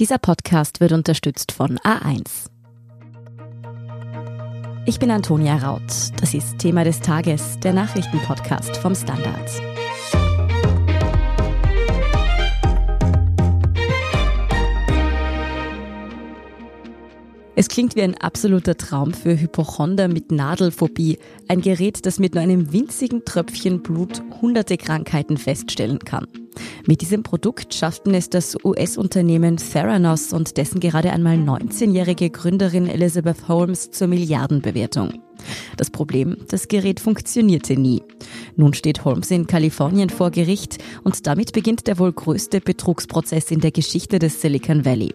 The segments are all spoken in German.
Dieser Podcast wird unterstützt von A1. Ich bin Antonia Raut. Das ist Thema des Tages, der Nachrichtenpodcast vom Standard. Es klingt wie ein absoluter Traum für Hypochonder mit Nadelphobie. Ein Gerät, das mit nur einem winzigen Tröpfchen Blut hunderte Krankheiten feststellen kann. Mit diesem Produkt schafften es das US-Unternehmen Theranos und dessen gerade einmal 19-jährige Gründerin Elizabeth Holmes zur Milliardenbewertung. Das Problem, das Gerät funktionierte nie. Nun steht Holmes in Kalifornien vor Gericht und damit beginnt der wohl größte Betrugsprozess in der Geschichte des Silicon Valley.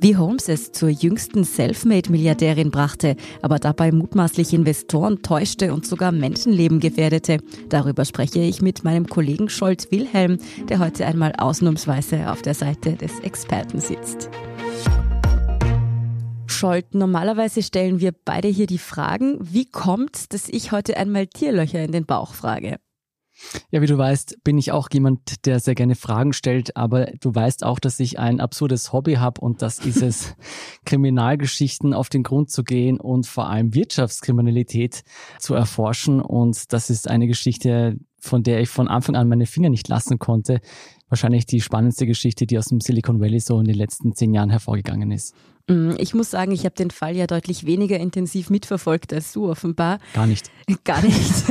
Wie Holmes es zur jüngsten Selfmade-Milliardärin brachte, aber dabei mutmaßlich Investoren täuschte und sogar Menschenleben gefährdete, darüber spreche ich mit meinem Kollegen Scholz Wilhelm, der heute einmal ausnahmsweise auf der Seite des Experten sitzt. Scholt, normalerweise stellen wir beide hier die Fragen, wie kommt, dass ich heute einmal Tierlöcher in den Bauch frage? Ja, wie du weißt, bin ich auch jemand, der sehr gerne Fragen stellt, aber du weißt auch, dass ich ein absurdes Hobby habe und das ist es, Kriminalgeschichten auf den Grund zu gehen und vor allem Wirtschaftskriminalität zu erforschen. Und das ist eine Geschichte, von der ich von Anfang an meine Finger nicht lassen konnte. Wahrscheinlich die spannendste Geschichte, die aus dem Silicon Valley so in den letzten zehn Jahren hervorgegangen ist. Mm, ich muss sagen, ich habe den Fall ja deutlich weniger intensiv mitverfolgt als du offenbar. Gar nicht. Gar nicht.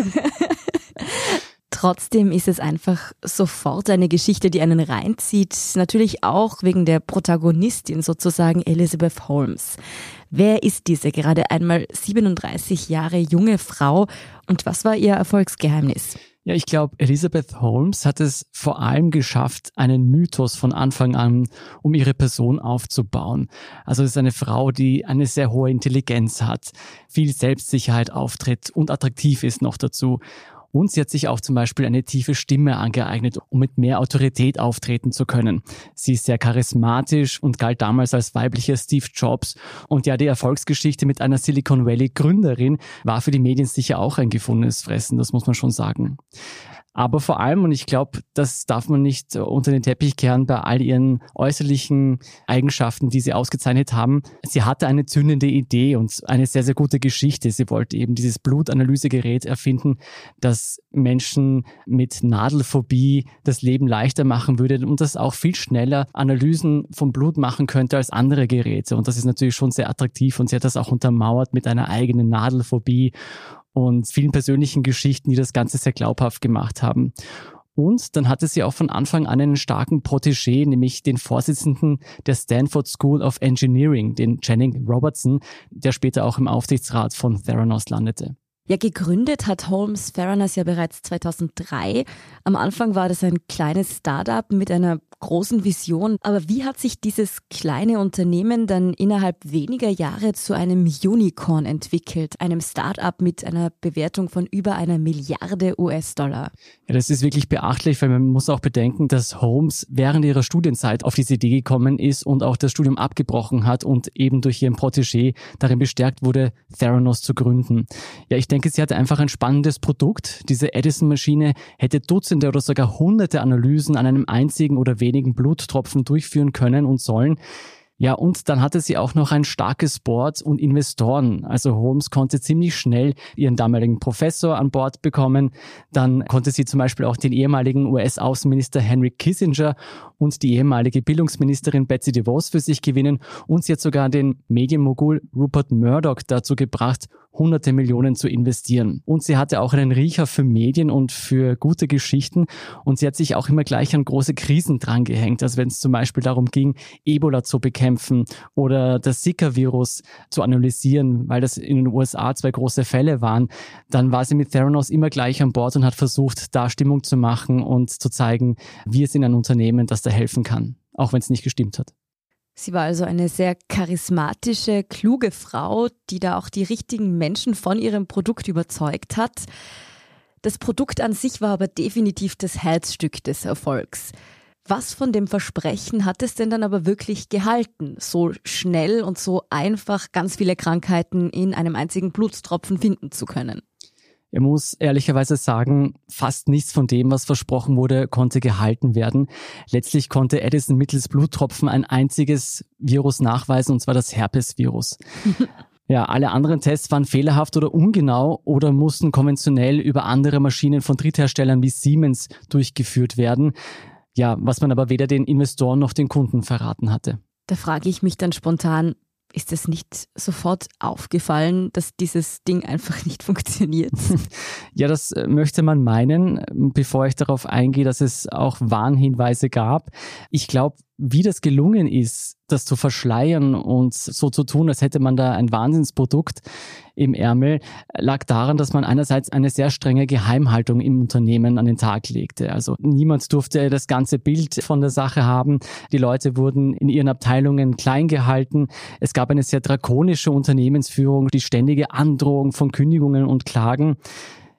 Trotzdem ist es einfach sofort eine Geschichte, die einen reinzieht. Natürlich auch wegen der Protagonistin sozusagen Elizabeth Holmes. Wer ist diese gerade einmal 37 Jahre junge Frau und was war ihr Erfolgsgeheimnis? Ja, ich glaube, Elizabeth Holmes hat es vor allem geschafft, einen Mythos von Anfang an um ihre Person aufzubauen. Also es ist eine Frau, die eine sehr hohe Intelligenz hat, viel Selbstsicherheit auftritt und attraktiv ist noch dazu. Und sie hat sich auch zum Beispiel eine tiefe Stimme angeeignet, um mit mehr Autorität auftreten zu können. Sie ist sehr charismatisch und galt damals als weiblicher Steve Jobs. Und ja, die Erfolgsgeschichte mit einer Silicon Valley Gründerin war für die Medien sicher auch ein gefundenes Fressen, das muss man schon sagen. Aber vor allem, und ich glaube, das darf man nicht unter den Teppich kehren bei all ihren äußerlichen Eigenschaften, die sie ausgezeichnet haben, sie hatte eine zündende Idee und eine sehr, sehr gute Geschichte. Sie wollte eben dieses Blutanalysegerät erfinden, das Menschen mit Nadelphobie das Leben leichter machen würde und das auch viel schneller Analysen vom Blut machen könnte als andere Geräte. Und das ist natürlich schon sehr attraktiv und sie hat das auch untermauert mit einer eigenen Nadelphobie und vielen persönlichen Geschichten, die das Ganze sehr glaubhaft gemacht haben. Und dann hatte sie auch von Anfang an einen starken Protégé, nämlich den Vorsitzenden der Stanford School of Engineering, den Channing Robertson, der später auch im Aufsichtsrat von Theranos landete. Ja, gegründet hat Holmes Theranos ja bereits 2003. Am Anfang war das ein kleines Startup mit einer großen Vision. Aber wie hat sich dieses kleine Unternehmen dann innerhalb weniger Jahre zu einem Unicorn entwickelt, einem Start-up mit einer Bewertung von über einer Milliarde US-Dollar? Ja, das ist wirklich beachtlich, weil man muss auch bedenken, dass Holmes während ihrer Studienzeit auf diese Idee gekommen ist und auch das Studium abgebrochen hat und eben durch ihren Protégé darin bestärkt wurde, Theranos zu gründen. Ja, ich denke, sie hatte einfach ein spannendes Produkt. Diese Edison-Maschine hätte Dutzende oder sogar Hunderte Analysen an einem einzigen oder wenigen Bluttropfen durchführen können und sollen. Ja, und dann hatte sie auch noch ein starkes Board und Investoren. Also Holmes konnte ziemlich schnell ihren damaligen Professor an Bord bekommen. Dann konnte sie zum Beispiel auch den ehemaligen US-Außenminister Henry Kissinger und die ehemalige Bildungsministerin Betsy DeVos für sich gewinnen. Und sie hat sogar den Medienmogul Rupert Murdoch dazu gebracht, hunderte Millionen zu investieren. Und sie hatte auch einen Riecher für Medien und für gute Geschichten. Und sie hat sich auch immer gleich an große Krisen drangehängt. Also wenn es zum Beispiel darum ging, Ebola zu bekämpfen oder das Zika-Virus zu analysieren, weil das in den USA zwei große Fälle waren, dann war sie mit Theranos immer gleich an Bord und hat versucht, da Stimmung zu machen und zu zeigen, wir sind ein Unternehmen, das da helfen kann, auch wenn es nicht gestimmt hat. Sie war also eine sehr charismatische, kluge Frau, die da auch die richtigen Menschen von ihrem Produkt überzeugt hat. Das Produkt an sich war aber definitiv das Herzstück des Erfolgs. Was von dem Versprechen hat es denn dann aber wirklich gehalten, so schnell und so einfach ganz viele Krankheiten in einem einzigen Blutstropfen finden zu können? Er muss ehrlicherweise sagen, fast nichts von dem, was versprochen wurde, konnte gehalten werden. Letztlich konnte Edison mittels Bluttropfen ein einziges Virus nachweisen, und zwar das Herpesvirus. Ja, alle anderen Tests waren fehlerhaft oder ungenau oder mussten konventionell über andere Maschinen von Drittherstellern wie Siemens durchgeführt werden. Ja, was man aber weder den Investoren noch den Kunden verraten hatte. Da frage ich mich dann spontan, ist es nicht sofort aufgefallen, dass dieses Ding einfach nicht funktioniert? Ja, das äh, möchte man meinen, bevor ich darauf eingehe, dass es auch Warnhinweise gab. Ich glaube, wie das gelungen ist, das zu verschleiern und so zu tun, als hätte man da ein Wahnsinnsprodukt im Ärmel, lag daran, dass man einerseits eine sehr strenge Geheimhaltung im Unternehmen an den Tag legte. Also niemand durfte das ganze Bild von der Sache haben. Die Leute wurden in ihren Abteilungen klein gehalten. Es gab eine sehr drakonische Unternehmensführung, die ständige Androhung von Kündigungen und Klagen.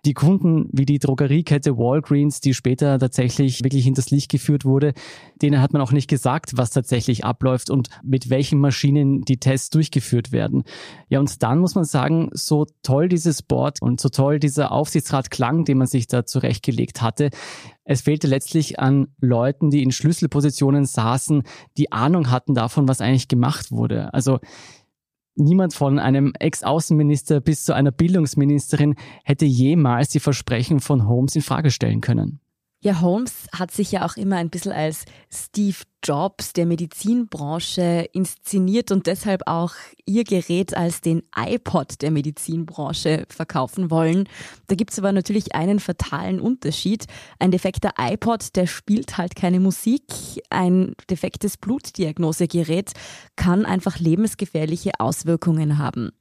Die Kunden wie die Drogeriekette Walgreens, die später tatsächlich wirklich hinters Licht geführt wurde, denen hat man auch nicht gesagt, was tatsächlich abläuft und mit welchen Maschinen die Tests durchgeführt werden. Ja, und dann muss man sagen, so toll dieses Board und so toll dieser Aufsichtsrat klang, den man sich da zurechtgelegt hatte, es fehlte letztlich an Leuten, die in Schlüsselpositionen saßen, die Ahnung hatten davon, was eigentlich gemacht wurde. Also Niemand von einem Ex-Außenminister bis zu einer Bildungsministerin hätte jemals die Versprechen von Holmes in Frage stellen können. Ja, Holmes hat sich ja auch immer ein bisschen als Steve Jobs der Medizinbranche inszeniert und deshalb auch ihr Gerät als den iPod der Medizinbranche verkaufen wollen. Da gibt's aber natürlich einen fatalen Unterschied. Ein defekter iPod, der spielt halt keine Musik. Ein defektes Blutdiagnosegerät kann einfach lebensgefährliche Auswirkungen haben.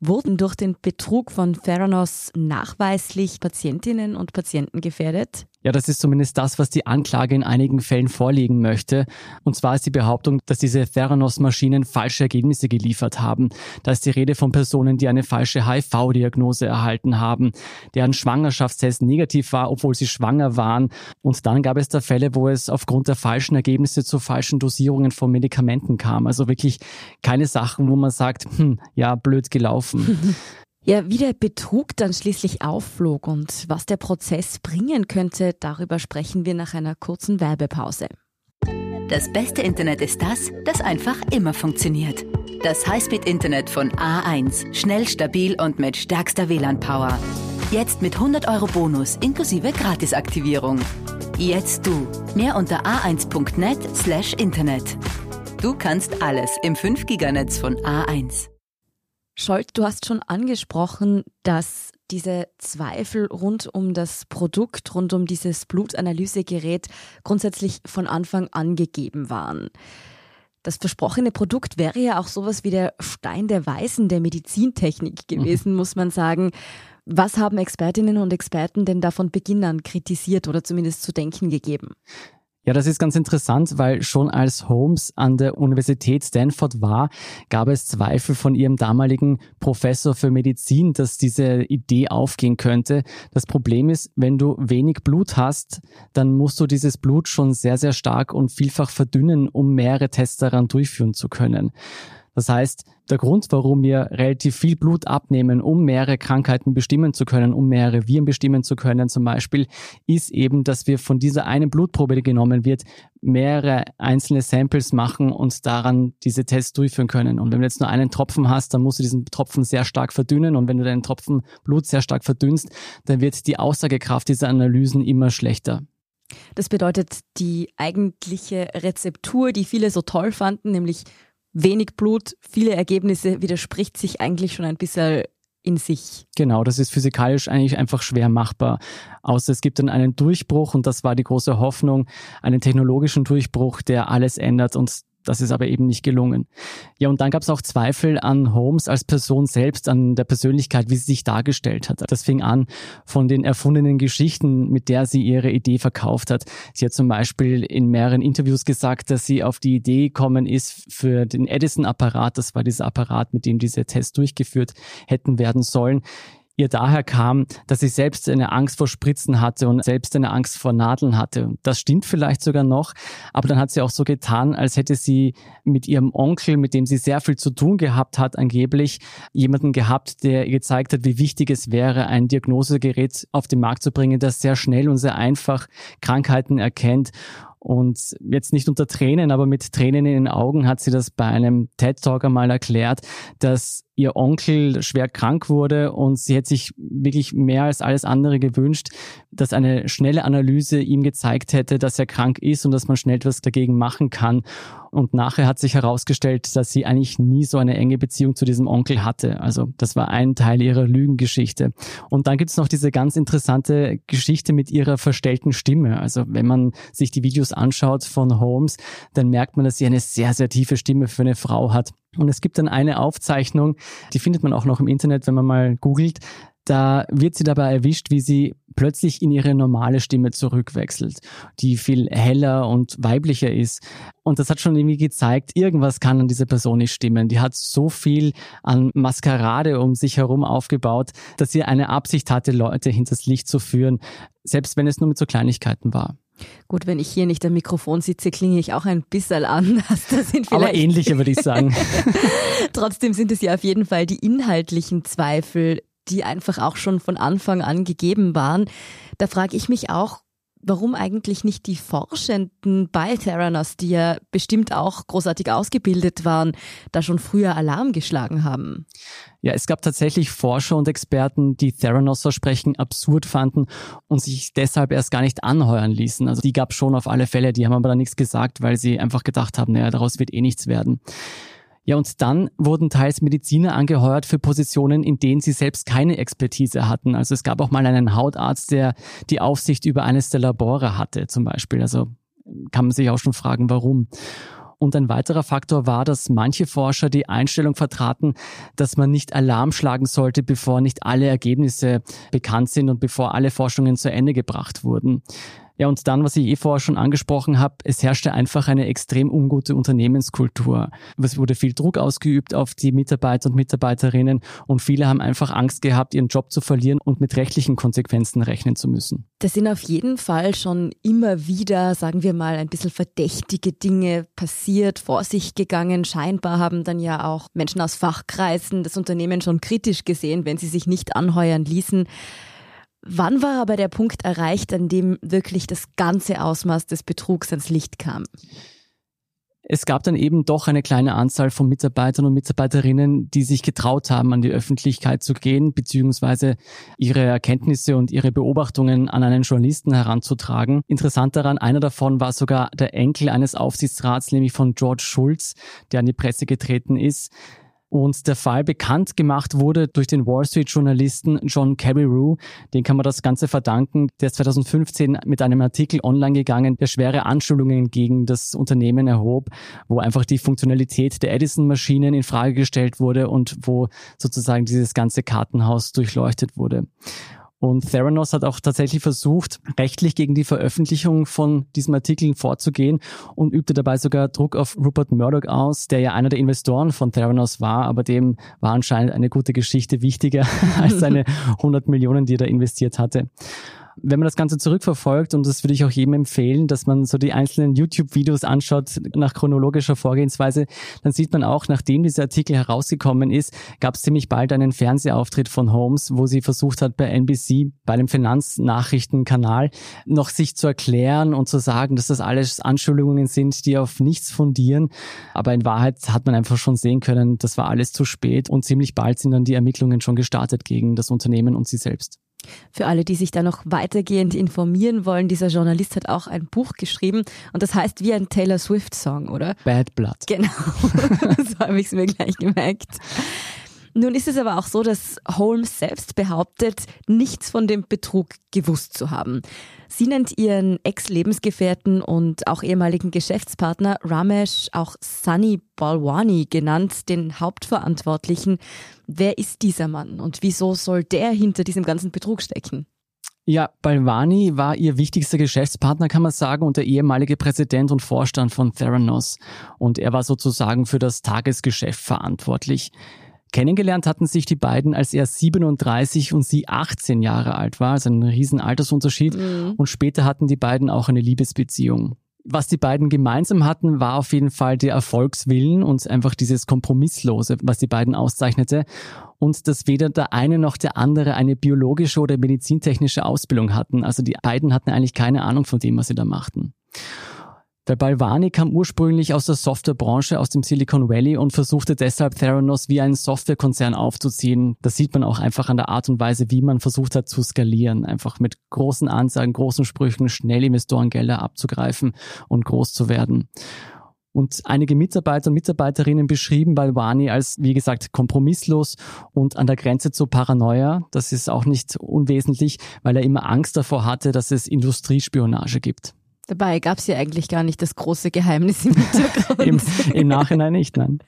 Wurden durch den Betrug von Theranos nachweislich Patientinnen und Patienten gefährdet? Ja, das ist zumindest das, was die Anklage in einigen Fällen vorlegen möchte. Und zwar ist die Behauptung, dass diese Theranos-Maschinen falsche Ergebnisse geliefert haben. Da ist die Rede von Personen, die eine falsche HIV-Diagnose erhalten haben, deren Schwangerschaftstest negativ war, obwohl sie schwanger waren. Und dann gab es da Fälle, wo es aufgrund der falschen Ergebnisse zu falschen Dosierungen von Medikamenten kam. Also wirklich keine Sachen, wo man sagt, hm, ja, blöd gelaufen. Ja, wie der Betrug dann schließlich aufflog und was der Prozess bringen könnte, darüber sprechen wir nach einer kurzen Werbepause. Das beste Internet ist das, das einfach immer funktioniert. Das Highspeed-Internet von A1. Schnell, stabil und mit stärkster WLAN-Power. Jetzt mit 100 Euro Bonus inklusive Gratisaktivierung. Jetzt du. Mehr unter a1.net slash Internet. Du kannst alles im 5-Giganetz von A1. Scholt, du hast schon angesprochen, dass diese Zweifel rund um das Produkt, rund um dieses Blutanalysegerät grundsätzlich von Anfang an gegeben waren. Das versprochene Produkt wäre ja auch sowas wie der Stein der Weisen der Medizintechnik mhm. gewesen, mhm. muss man sagen. Was haben Expertinnen und Experten denn da von Beginn an kritisiert oder zumindest zu denken gegeben? Ja, das ist ganz interessant, weil schon als Holmes an der Universität Stanford war, gab es Zweifel von ihrem damaligen Professor für Medizin, dass diese Idee aufgehen könnte. Das Problem ist, wenn du wenig Blut hast, dann musst du dieses Blut schon sehr, sehr stark und vielfach verdünnen, um mehrere Tests daran durchführen zu können. Das heißt, der Grund, warum wir relativ viel Blut abnehmen, um mehrere Krankheiten bestimmen zu können, um mehrere Viren bestimmen zu können zum Beispiel, ist eben, dass wir von dieser einen Blutprobe, die genommen wird, mehrere einzelne Samples machen und daran diese Tests durchführen können. Und wenn du jetzt nur einen Tropfen hast, dann musst du diesen Tropfen sehr stark verdünnen. Und wenn du deinen Tropfen Blut sehr stark verdünnst, dann wird die Aussagekraft dieser Analysen immer schlechter. Das bedeutet, die eigentliche Rezeptur, die viele so toll fanden, nämlich wenig Blut, viele Ergebnisse, widerspricht sich eigentlich schon ein bisschen in sich. Genau, das ist physikalisch eigentlich einfach schwer machbar. Außer es gibt dann einen Durchbruch und das war die große Hoffnung, einen technologischen Durchbruch, der alles ändert und das ist aber eben nicht gelungen. Ja, und dann gab es auch Zweifel an Holmes als Person selbst, an der Persönlichkeit, wie sie sich dargestellt hat. Das fing an von den erfundenen Geschichten, mit der sie ihre Idee verkauft hat. Sie hat zum Beispiel in mehreren Interviews gesagt, dass sie auf die Idee gekommen ist für den Edison-Apparat. Das war dieser Apparat, mit dem diese Tests durchgeführt hätten werden sollen ihr daher kam, dass sie selbst eine Angst vor Spritzen hatte und selbst eine Angst vor Nadeln hatte. Das stimmt vielleicht sogar noch, aber dann hat sie auch so getan, als hätte sie mit ihrem Onkel, mit dem sie sehr viel zu tun gehabt hat, angeblich jemanden gehabt, der ihr gezeigt hat, wie wichtig es wäre, ein Diagnosegerät auf den Markt zu bringen, das sehr schnell und sehr einfach Krankheiten erkennt und jetzt nicht unter Tränen, aber mit Tränen in den Augen hat sie das bei einem TED-Talk einmal erklärt, dass ihr Onkel schwer krank wurde und sie hätte sich wirklich mehr als alles andere gewünscht, dass eine schnelle Analyse ihm gezeigt hätte, dass er krank ist und dass man schnell etwas dagegen machen kann. Und nachher hat sich herausgestellt, dass sie eigentlich nie so eine enge Beziehung zu diesem Onkel hatte. Also das war ein Teil ihrer Lügengeschichte. Und dann gibt es noch diese ganz interessante Geschichte mit ihrer verstellten Stimme. Also wenn man sich die Videos anschaut von Holmes, dann merkt man, dass sie eine sehr, sehr tiefe Stimme für eine Frau hat. Und es gibt dann eine Aufzeichnung, die findet man auch noch im Internet, wenn man mal googelt. Da wird sie dabei erwischt, wie sie plötzlich in ihre normale Stimme zurückwechselt, die viel heller und weiblicher ist. Und das hat schon irgendwie gezeigt, irgendwas kann an dieser Person nicht stimmen. Die hat so viel an Maskerade um sich herum aufgebaut, dass sie eine Absicht hatte, Leute hinters Licht zu führen, selbst wenn es nur mit so Kleinigkeiten war. Gut, wenn ich hier nicht am Mikrofon sitze, klinge ich auch ein bisschen anders. Das sind vielleicht Aber ähnlicher würde ich sagen. Trotzdem sind es ja auf jeden Fall die inhaltlichen Zweifel, die einfach auch schon von Anfang an gegeben waren. Da frage ich mich auch, warum eigentlich nicht die Forschenden bei Theranos, die ja bestimmt auch großartig ausgebildet waren, da schon früher Alarm geschlagen haben. Ja, es gab tatsächlich Forscher und Experten, die Theranos-Versprechen absurd fanden und sich deshalb erst gar nicht anheuern ließen. Also die gab schon auf alle Fälle, die haben aber da nichts gesagt, weil sie einfach gedacht haben, naja, daraus wird eh nichts werden. Ja, und dann wurden teils Mediziner angeheuert für Positionen, in denen sie selbst keine Expertise hatten. Also es gab auch mal einen Hautarzt, der die Aufsicht über eines der Labore hatte, zum Beispiel. Also kann man sich auch schon fragen, warum. Und ein weiterer Faktor war, dass manche Forscher die Einstellung vertraten, dass man nicht Alarm schlagen sollte, bevor nicht alle Ergebnisse bekannt sind und bevor alle Forschungen zu Ende gebracht wurden. Ja, und dann, was ich eh vorher schon angesprochen habe, es herrschte einfach eine extrem ungute Unternehmenskultur. Es wurde viel Druck ausgeübt auf die Mitarbeiter und Mitarbeiterinnen und viele haben einfach Angst gehabt, ihren Job zu verlieren und mit rechtlichen Konsequenzen rechnen zu müssen. Das sind auf jeden Fall schon immer wieder, sagen wir mal, ein bisschen verdächtige Dinge passiert, vor sich gegangen. Scheinbar haben dann ja auch Menschen aus Fachkreisen das Unternehmen schon kritisch gesehen, wenn sie sich nicht anheuern ließen. Wann war aber der Punkt erreicht, an dem wirklich das ganze Ausmaß des Betrugs ans Licht kam? Es gab dann eben doch eine kleine Anzahl von Mitarbeitern und Mitarbeiterinnen, die sich getraut haben, an die Öffentlichkeit zu gehen, beziehungsweise ihre Erkenntnisse und ihre Beobachtungen an einen Journalisten heranzutragen. Interessant daran, einer davon war sogar der Enkel eines Aufsichtsrats, nämlich von George Schulz, der an die Presse getreten ist und der Fall bekannt gemacht wurde durch den Wall Street Journalisten John Carreyrou. Den kann man das Ganze verdanken. Der ist 2015 mit einem Artikel online gegangen, der schwere Anschuldigungen gegen das Unternehmen erhob, wo einfach die Funktionalität der Edison-Maschinen in Frage gestellt wurde und wo sozusagen dieses ganze Kartenhaus durchleuchtet wurde. Und Theranos hat auch tatsächlich versucht, rechtlich gegen die Veröffentlichung von diesem Artikel vorzugehen und übte dabei sogar Druck auf Rupert Murdoch aus, der ja einer der Investoren von Theranos war, aber dem war anscheinend eine gute Geschichte wichtiger als seine 100 Millionen, die er da investiert hatte wenn man das Ganze zurückverfolgt, und das würde ich auch jedem empfehlen, dass man so die einzelnen YouTube-Videos anschaut nach chronologischer Vorgehensweise, dann sieht man auch, nachdem dieser Artikel herausgekommen ist, gab es ziemlich bald einen Fernsehauftritt von Holmes, wo sie versucht hat, bei NBC, bei dem Finanznachrichtenkanal, noch sich zu erklären und zu sagen, dass das alles Anschuldigungen sind, die auf nichts fundieren. Aber in Wahrheit hat man einfach schon sehen können, das war alles zu spät und ziemlich bald sind dann die Ermittlungen schon gestartet gegen das Unternehmen und sie selbst. Für alle, die sich da noch weitergehend informieren wollen, dieser Journalist hat auch ein Buch geschrieben und das heißt wie ein Taylor Swift-Song, oder? Bad Blood. Genau, so habe ich es mir gleich gemerkt. Nun ist es aber auch so, dass Holmes selbst behauptet, nichts von dem Betrug gewusst zu haben. Sie nennt ihren Ex-Lebensgefährten und auch ehemaligen Geschäftspartner Ramesh, auch Sunny Balwani genannt, den Hauptverantwortlichen. Wer ist dieser Mann und wieso soll der hinter diesem ganzen Betrug stecken? Ja, Balwani war ihr wichtigster Geschäftspartner, kann man sagen, und der ehemalige Präsident und Vorstand von Theranos. Und er war sozusagen für das Tagesgeschäft verantwortlich. Kennengelernt hatten sich die beiden, als er 37 und sie 18 Jahre alt war, also ein riesen Altersunterschied. Mhm. Und später hatten die beiden auch eine Liebesbeziehung. Was die beiden gemeinsam hatten, war auf jeden Fall der Erfolgswillen und einfach dieses Kompromisslose, was die beiden auszeichnete. Und dass weder der eine noch der andere eine biologische oder medizintechnische Ausbildung hatten. Also die beiden hatten eigentlich keine Ahnung von dem, was sie da machten. Der Balvani kam ursprünglich aus der Softwarebranche aus dem Silicon Valley und versuchte deshalb Theranos wie einen Softwarekonzern aufzuziehen. Das sieht man auch einfach an der Art und Weise, wie man versucht hat zu skalieren. Einfach mit großen Ansagen, großen Sprüchen, schnell Investorengelder abzugreifen und groß zu werden. Und einige Mitarbeiter und Mitarbeiterinnen beschrieben Balvani als, wie gesagt, kompromisslos und an der Grenze zur Paranoia. Das ist auch nicht unwesentlich, weil er immer Angst davor hatte, dass es Industriespionage gibt. Dabei gab es ja eigentlich gar nicht das große Geheimnis im Hintergrund. Im, Im Nachhinein nicht, nein.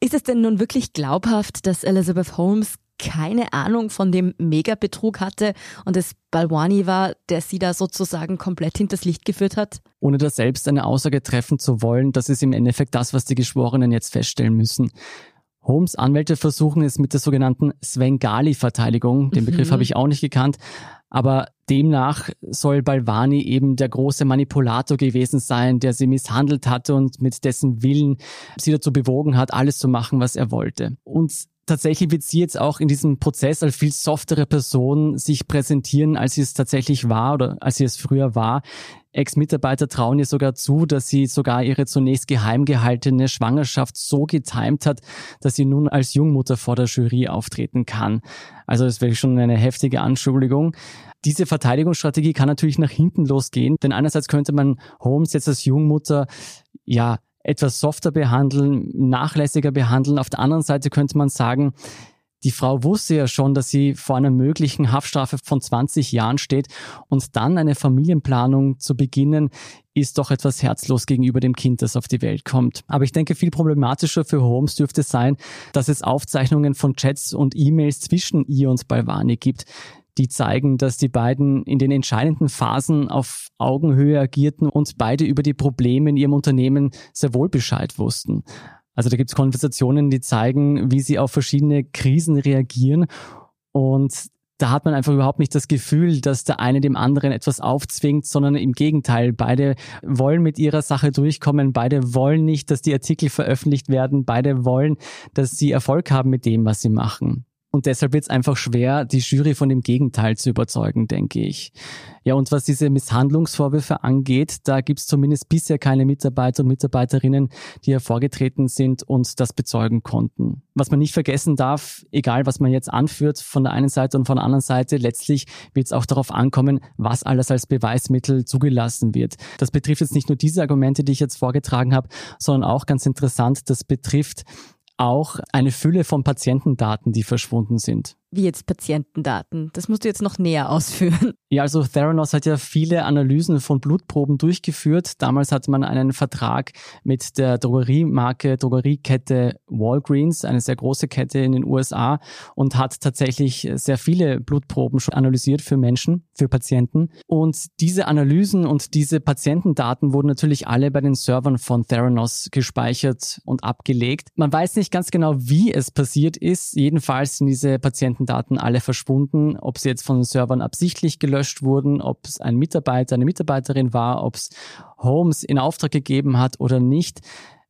Ist es denn nun wirklich glaubhaft, dass Elizabeth Holmes keine Ahnung von dem Megabetrug hatte und es Balwani war, der sie da sozusagen komplett hinters Licht geführt hat? Ohne da selbst eine Aussage treffen zu wollen, das ist im Endeffekt das, was die Geschworenen jetzt feststellen müssen. Holmes Anwälte versuchen es mit der sogenannten Svengali-Verteidigung. Den Begriff mhm. habe ich auch nicht gekannt. Aber demnach soll Balvani eben der große Manipulator gewesen sein, der sie misshandelt hatte und mit dessen Willen sie dazu bewogen hat, alles zu machen, was er wollte. Und tatsächlich wird sie jetzt auch in diesem Prozess als viel softere Person sich präsentieren, als sie es tatsächlich war oder als sie es früher war. Ex-Mitarbeiter trauen ihr sogar zu, dass sie sogar ihre zunächst geheim gehaltene Schwangerschaft so getimt hat, dass sie nun als Jungmutter vor der Jury auftreten kann. Also das wäre schon eine heftige Anschuldigung. Diese Verteidigungsstrategie kann natürlich nach hinten losgehen, denn einerseits könnte man Holmes jetzt als Jungmutter ja etwas softer behandeln, nachlässiger behandeln. Auf der anderen Seite könnte man sagen, die Frau wusste ja schon, dass sie vor einer möglichen Haftstrafe von 20 Jahren steht und dann eine Familienplanung zu beginnen, ist doch etwas herzlos gegenüber dem Kind, das auf die Welt kommt. Aber ich denke, viel problematischer für Holmes dürfte sein, dass es Aufzeichnungen von Chats und E-Mails zwischen ihr und Balvani gibt, die zeigen, dass die beiden in den entscheidenden Phasen auf Augenhöhe agierten und beide über die Probleme in ihrem Unternehmen sehr wohl Bescheid wussten. Also da gibt es Konversationen, die zeigen, wie sie auf verschiedene Krisen reagieren. Und da hat man einfach überhaupt nicht das Gefühl, dass der eine dem anderen etwas aufzwingt, sondern im Gegenteil. Beide wollen mit ihrer Sache durchkommen. Beide wollen nicht, dass die Artikel veröffentlicht werden. Beide wollen, dass sie Erfolg haben mit dem, was sie machen. Und deshalb wird es einfach schwer, die Jury von dem Gegenteil zu überzeugen, denke ich. Ja, und was diese Misshandlungsvorwürfe angeht, da gibt es zumindest bisher keine Mitarbeiter und Mitarbeiterinnen, die hervorgetreten sind und das bezeugen konnten. Was man nicht vergessen darf, egal was man jetzt anführt von der einen Seite und von der anderen Seite, letztlich wird es auch darauf ankommen, was alles als Beweismittel zugelassen wird. Das betrifft jetzt nicht nur diese Argumente, die ich jetzt vorgetragen habe, sondern auch ganz interessant, das betrifft auch eine Fülle von Patientendaten, die verschwunden sind. Wie jetzt Patientendaten? Das musst du jetzt noch näher ausführen. Ja, also Theranos hat ja viele Analysen von Blutproben durchgeführt. Damals hatte man einen Vertrag mit der Drogeriemarke, Drogeriekette Walgreens, eine sehr große Kette in den USA und hat tatsächlich sehr viele Blutproben schon analysiert für Menschen, für Patienten. Und diese Analysen und diese Patientendaten wurden natürlich alle bei den Servern von Theranos gespeichert und abgelegt. Man weiß nicht ganz genau, wie es passiert ist. Jedenfalls sind diese Patienten Daten alle verschwunden, ob sie jetzt von den Servern absichtlich gelöscht wurden, ob es ein Mitarbeiter, eine Mitarbeiterin war, ob es Holmes in Auftrag gegeben hat oder nicht.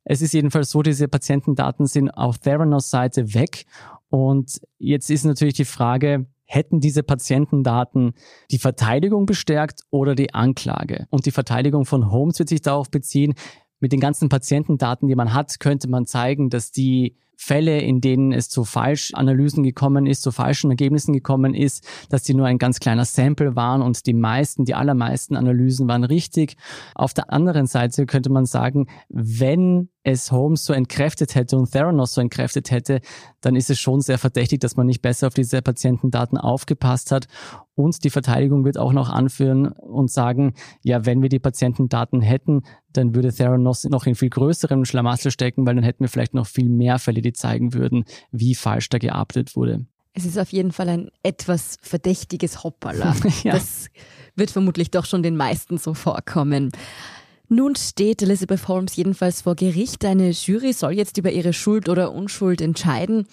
Es ist jedenfalls so, diese Patientendaten sind auf Theranos Seite weg. Und jetzt ist natürlich die Frage, hätten diese Patientendaten die Verteidigung bestärkt oder die Anklage? Und die Verteidigung von Holmes wird sich darauf beziehen, mit den ganzen Patientendaten, die man hat, könnte man zeigen, dass die Fälle, in denen es zu Falschanalysen gekommen ist, zu falschen Ergebnissen gekommen ist, dass die nur ein ganz kleiner Sample waren und die meisten, die allermeisten Analysen waren richtig. Auf der anderen Seite könnte man sagen, wenn es Holmes so entkräftet hätte und Theranos so entkräftet hätte, dann ist es schon sehr verdächtig, dass man nicht besser auf diese Patientendaten aufgepasst hat. Und die Verteidigung wird auch noch anführen und sagen, ja, wenn wir die Patientendaten hätten, dann würde Theranos noch in viel größerem Schlamassel stecken, weil dann hätten wir vielleicht noch viel mehr Fälle, die zeigen würden, wie falsch da gearbeitet wurde. Es ist auf jeden Fall ein etwas verdächtiges Hoppala. ja. Das wird vermutlich doch schon den meisten so vorkommen. Nun steht Elizabeth Holmes jedenfalls vor Gericht. Eine Jury soll jetzt über ihre Schuld oder Unschuld entscheiden.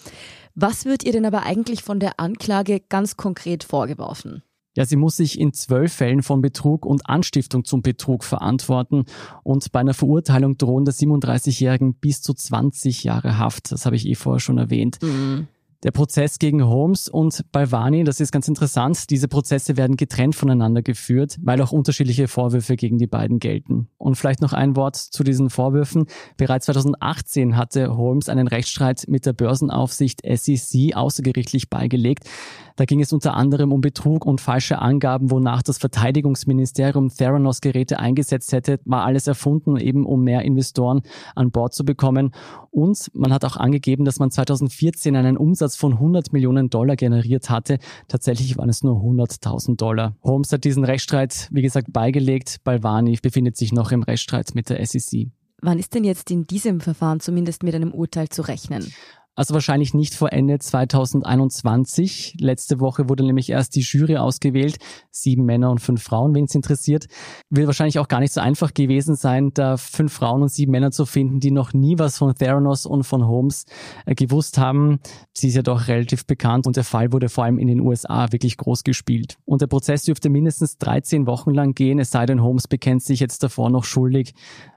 Was wird ihr denn aber eigentlich von der Anklage ganz konkret vorgeworfen? Ja, sie muss sich in zwölf Fällen von Betrug und Anstiftung zum Betrug verantworten und bei einer Verurteilung drohen der 37-Jährigen bis zu 20 Jahre Haft. Das habe ich eh vorher schon erwähnt. Mhm. Der Prozess gegen Holmes und Balvani, das ist ganz interessant. Diese Prozesse werden getrennt voneinander geführt, weil auch unterschiedliche Vorwürfe gegen die beiden gelten. Und vielleicht noch ein Wort zu diesen Vorwürfen. Bereits 2018 hatte Holmes einen Rechtsstreit mit der Börsenaufsicht SEC außergerichtlich beigelegt. Da ging es unter anderem um Betrug und falsche Angaben, wonach das Verteidigungsministerium Theranos Geräte eingesetzt hätte, war alles erfunden, eben um mehr Investoren an Bord zu bekommen. Und man hat auch angegeben, dass man 2014 einen Umsatz von 100 Millionen Dollar generiert hatte. Tatsächlich waren es nur 100.000 Dollar. Holmes hat diesen Rechtsstreit, wie gesagt, beigelegt. Balvani befindet sich noch im Rechtsstreit mit der SEC. Wann ist denn jetzt in diesem Verfahren zumindest mit einem Urteil zu rechnen? Also wahrscheinlich nicht vor Ende 2021. Letzte Woche wurde nämlich erst die Jury ausgewählt. Sieben Männer und fünf Frauen, wen es interessiert. Wird wahrscheinlich auch gar nicht so einfach gewesen sein, da fünf Frauen und sieben Männer zu finden, die noch nie was von Theranos und von Holmes äh, gewusst haben. Sie ist ja doch relativ bekannt und der Fall wurde vor allem in den USA wirklich groß gespielt. Und der Prozess dürfte mindestens 13 Wochen lang gehen, es sei denn, Holmes bekennt sich jetzt davor noch schuldig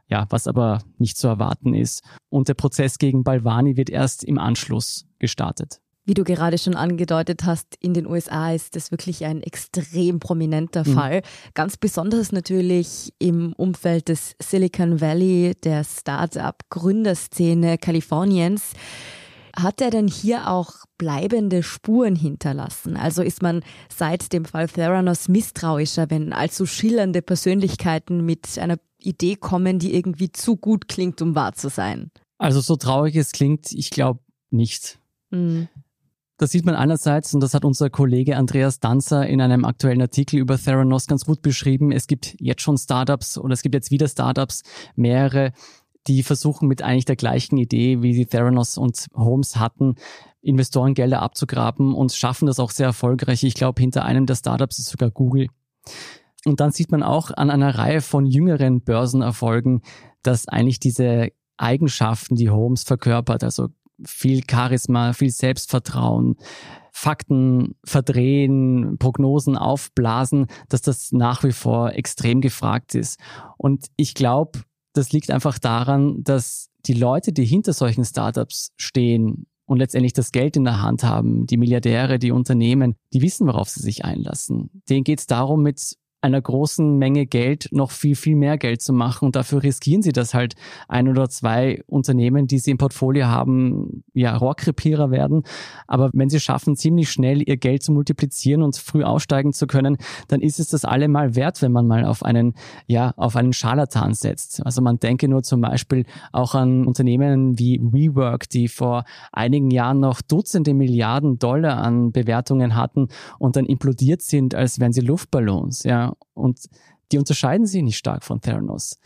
ja, was aber nicht zu erwarten ist. Und der Prozess gegen Balvani wird erst im Anschluss gestartet. Wie du gerade schon angedeutet hast, in den USA ist das wirklich ein extrem prominenter mhm. Fall. Ganz besonders natürlich im Umfeld des Silicon Valley, der Start-up-Gründerszene Kaliforniens. Hat er denn hier auch bleibende Spuren hinterlassen? Also ist man seit dem Fall Theranos misstrauischer, wenn allzu schillernde Persönlichkeiten mit einer Idee kommen, die irgendwie zu gut klingt, um wahr zu sein? Also so traurig es klingt, ich glaube nicht. Mhm. Das sieht man einerseits, und das hat unser Kollege Andreas Danzer in einem aktuellen Artikel über Theranos ganz gut beschrieben. Es gibt jetzt schon Startups oder es gibt jetzt wieder Startups, mehrere, die versuchen mit eigentlich der gleichen Idee, wie die Theranos und Holmes hatten, Investorengelder abzugraben und schaffen das auch sehr erfolgreich. Ich glaube, hinter einem der Startups ist sogar Google. Und dann sieht man auch an einer Reihe von jüngeren Börsenerfolgen, dass eigentlich diese Eigenschaften, die Holmes verkörpert, also viel Charisma, viel Selbstvertrauen, Fakten verdrehen, Prognosen aufblasen, dass das nach wie vor extrem gefragt ist. Und ich glaube, das liegt einfach daran, dass die Leute, die hinter solchen Startups stehen und letztendlich das Geld in der Hand haben, die Milliardäre, die Unternehmen, die wissen, worauf sie sich einlassen. Denen geht es darum, mit einer großen Menge Geld noch viel, viel mehr Geld zu machen. Und dafür riskieren sie, dass halt ein oder zwei Unternehmen, die sie im Portfolio haben, ja, Rohrkrepierer werden. Aber wenn sie schaffen, ziemlich schnell ihr Geld zu multiplizieren und früh aussteigen zu können, dann ist es das allemal wert, wenn man mal auf einen, ja, auf einen Scharlatan setzt. Also man denke nur zum Beispiel auch an Unternehmen wie WeWork, die vor einigen Jahren noch Dutzende Milliarden Dollar an Bewertungen hatten und dann implodiert sind, als wären sie Luftballons, ja. Und die unterscheiden sich nicht stark von Theranos.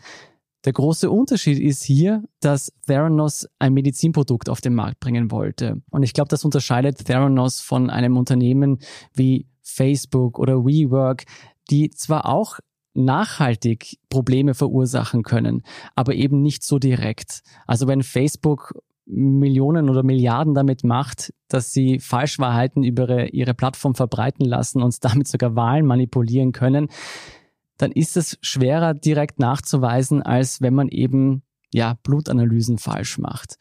Der große Unterschied ist hier, dass Theranos ein Medizinprodukt auf den Markt bringen wollte. Und ich glaube, das unterscheidet Theranos von einem Unternehmen wie Facebook oder WeWork, die zwar auch nachhaltig Probleme verursachen können, aber eben nicht so direkt. Also wenn Facebook Millionen oder Milliarden damit macht, dass sie Falschwahrheiten über ihre, ihre Plattform verbreiten lassen und damit sogar Wahlen manipulieren können, dann ist es schwerer direkt nachzuweisen, als wenn man eben ja Blutanalysen falsch macht.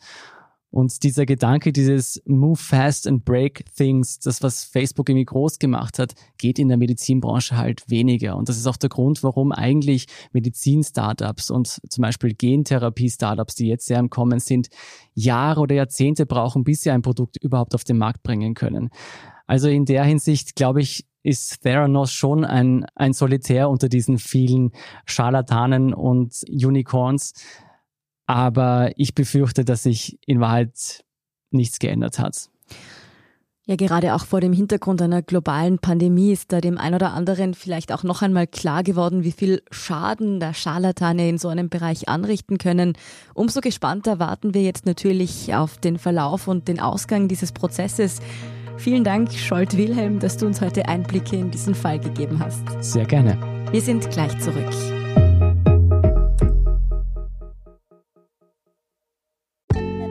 Und dieser Gedanke, dieses Move fast and break things, das, was Facebook irgendwie groß gemacht hat, geht in der Medizinbranche halt weniger. Und das ist auch der Grund, warum eigentlich Medizin-Startups und zum Beispiel Gentherapie-Startups, die jetzt sehr im Kommen sind, Jahre oder Jahrzehnte brauchen, bis sie ein Produkt überhaupt auf den Markt bringen können. Also in der Hinsicht, glaube ich, ist Theranos schon ein, ein Solitär unter diesen vielen Scharlatanen und Unicorns aber ich befürchte, dass sich in Wahrheit nichts geändert hat. Ja, gerade auch vor dem Hintergrund einer globalen Pandemie ist da dem einen oder anderen vielleicht auch noch einmal klar geworden, wie viel Schaden da Scharlatane in so einem Bereich anrichten können. Umso gespannter warten wir jetzt natürlich auf den Verlauf und den Ausgang dieses Prozesses. Vielen Dank, Scholt Wilhelm, dass du uns heute Einblicke in diesen Fall gegeben hast. Sehr gerne. Wir sind gleich zurück.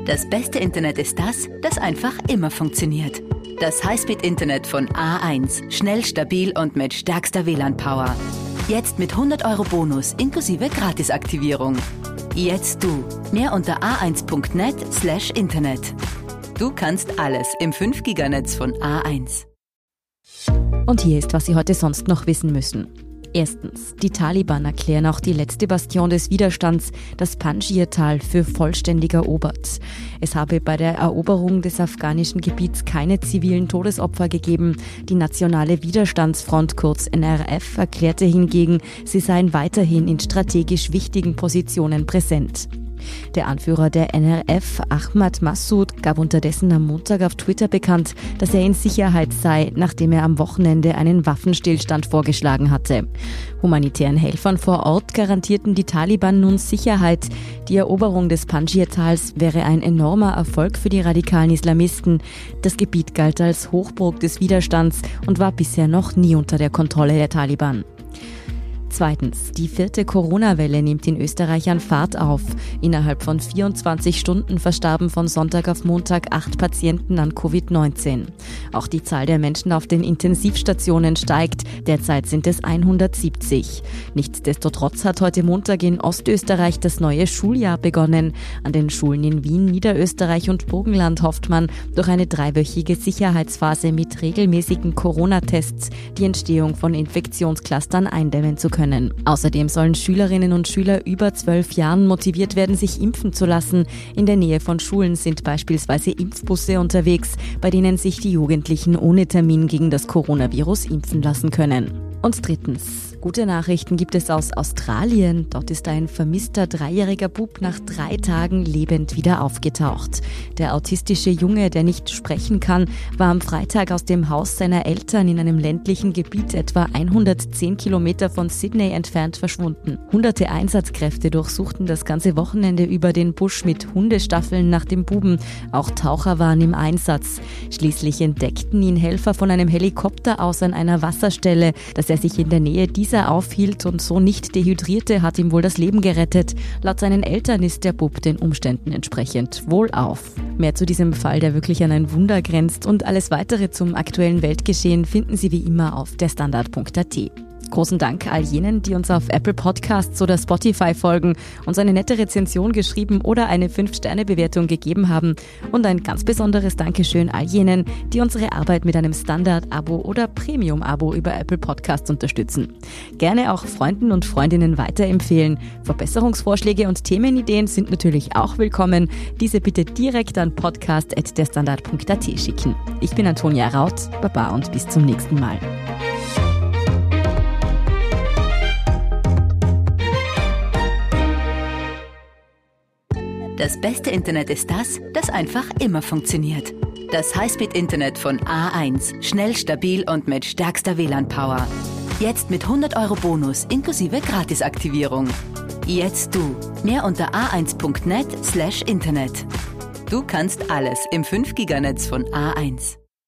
Das beste Internet ist das, das einfach immer funktioniert. Das Highspeed-Internet von A1. Schnell, stabil und mit stärkster WLAN-Power. Jetzt mit 100 Euro Bonus inklusive Gratisaktivierung. Jetzt du. Mehr unter a1.net slash Internet. Du kannst alles im 5-Giganetz von A1. Und hier ist, was Sie heute sonst noch wissen müssen. Erstens, die Taliban erklären auch die letzte Bastion des Widerstands, das Panjshir-Tal, für vollständig erobert. Es habe bei der Eroberung des afghanischen Gebiets keine zivilen Todesopfer gegeben. Die Nationale Widerstandsfront, kurz NRF, erklärte hingegen, sie seien weiterhin in strategisch wichtigen Positionen präsent. Der Anführer der NRF, Ahmad Massoud, gab unterdessen am Montag auf Twitter bekannt, dass er in Sicherheit sei, nachdem er am Wochenende einen Waffenstillstand vorgeschlagen hatte. Humanitären Helfern vor Ort garantierten die Taliban nun Sicherheit. Die Eroberung des Panjshir-Tals wäre ein enormer Erfolg für die radikalen Islamisten. Das Gebiet galt als Hochburg des Widerstands und war bisher noch nie unter der Kontrolle der Taliban. Zweitens, die vierte Corona-Welle nimmt in Österreich an Fahrt auf. Innerhalb von 24 Stunden verstarben von Sonntag auf Montag acht Patienten an Covid-19. Auch die Zahl der Menschen auf den Intensivstationen steigt. Derzeit sind es 170. Nichtsdestotrotz hat heute Montag in Ostösterreich das neue Schuljahr begonnen. An den Schulen in Wien, Niederösterreich und Burgenland hofft man, durch eine dreiwöchige Sicherheitsphase mit regelmäßigen Corona-Tests die Entstehung von Infektionsclustern eindämmen zu können können. Außerdem sollen Schülerinnen und Schüler über zwölf Jahren motiviert werden, sich impfen zu lassen. In der Nähe von Schulen sind beispielsweise Impfbusse unterwegs, bei denen sich die Jugendlichen ohne Termin gegen das Coronavirus impfen lassen können. Und drittens, Gute Nachrichten gibt es aus Australien. Dort ist ein vermisster dreijähriger Bub nach drei Tagen lebend wieder aufgetaucht. Der autistische Junge, der nicht sprechen kann, war am Freitag aus dem Haus seiner Eltern in einem ländlichen Gebiet etwa 110 Kilometer von Sydney entfernt verschwunden. Hunderte Einsatzkräfte durchsuchten das ganze Wochenende über den Busch mit Hundestaffeln nach dem Buben. Auch Taucher waren im Einsatz. Schließlich entdeckten ihn Helfer von einem Helikopter aus an einer Wasserstelle, dass er sich in der Nähe dieser dieser aufhielt und so nicht dehydrierte, hat ihm wohl das Leben gerettet. Laut seinen Eltern ist der Bub den Umständen entsprechend wohlauf. Mehr zu diesem Fall, der wirklich an ein Wunder grenzt und alles weitere zum aktuellen Weltgeschehen finden Sie wie immer auf derstandard.at. Großen Dank all jenen, die uns auf Apple Podcasts oder Spotify folgen, uns eine nette Rezension geschrieben oder eine 5-Sterne-Bewertung gegeben haben. Und ein ganz besonderes Dankeschön all jenen, die unsere Arbeit mit einem Standard-Abo oder Premium-Abo über Apple Podcasts unterstützen. Gerne auch Freunden und Freundinnen weiterempfehlen. Verbesserungsvorschläge und Themenideen sind natürlich auch willkommen. Diese bitte direkt an podcast.derstandard.at schicken. Ich bin Antonia Raut. Baba und bis zum nächsten Mal. Das beste Internet ist das, das einfach immer funktioniert. Das Highspeed-Internet von A1. Schnell, stabil und mit stärkster WLAN-Power. Jetzt mit 100 Euro Bonus inklusive Gratisaktivierung. Jetzt du. Mehr unter a1.net slash Internet. Du kannst alles im 5-Giganetz von A1.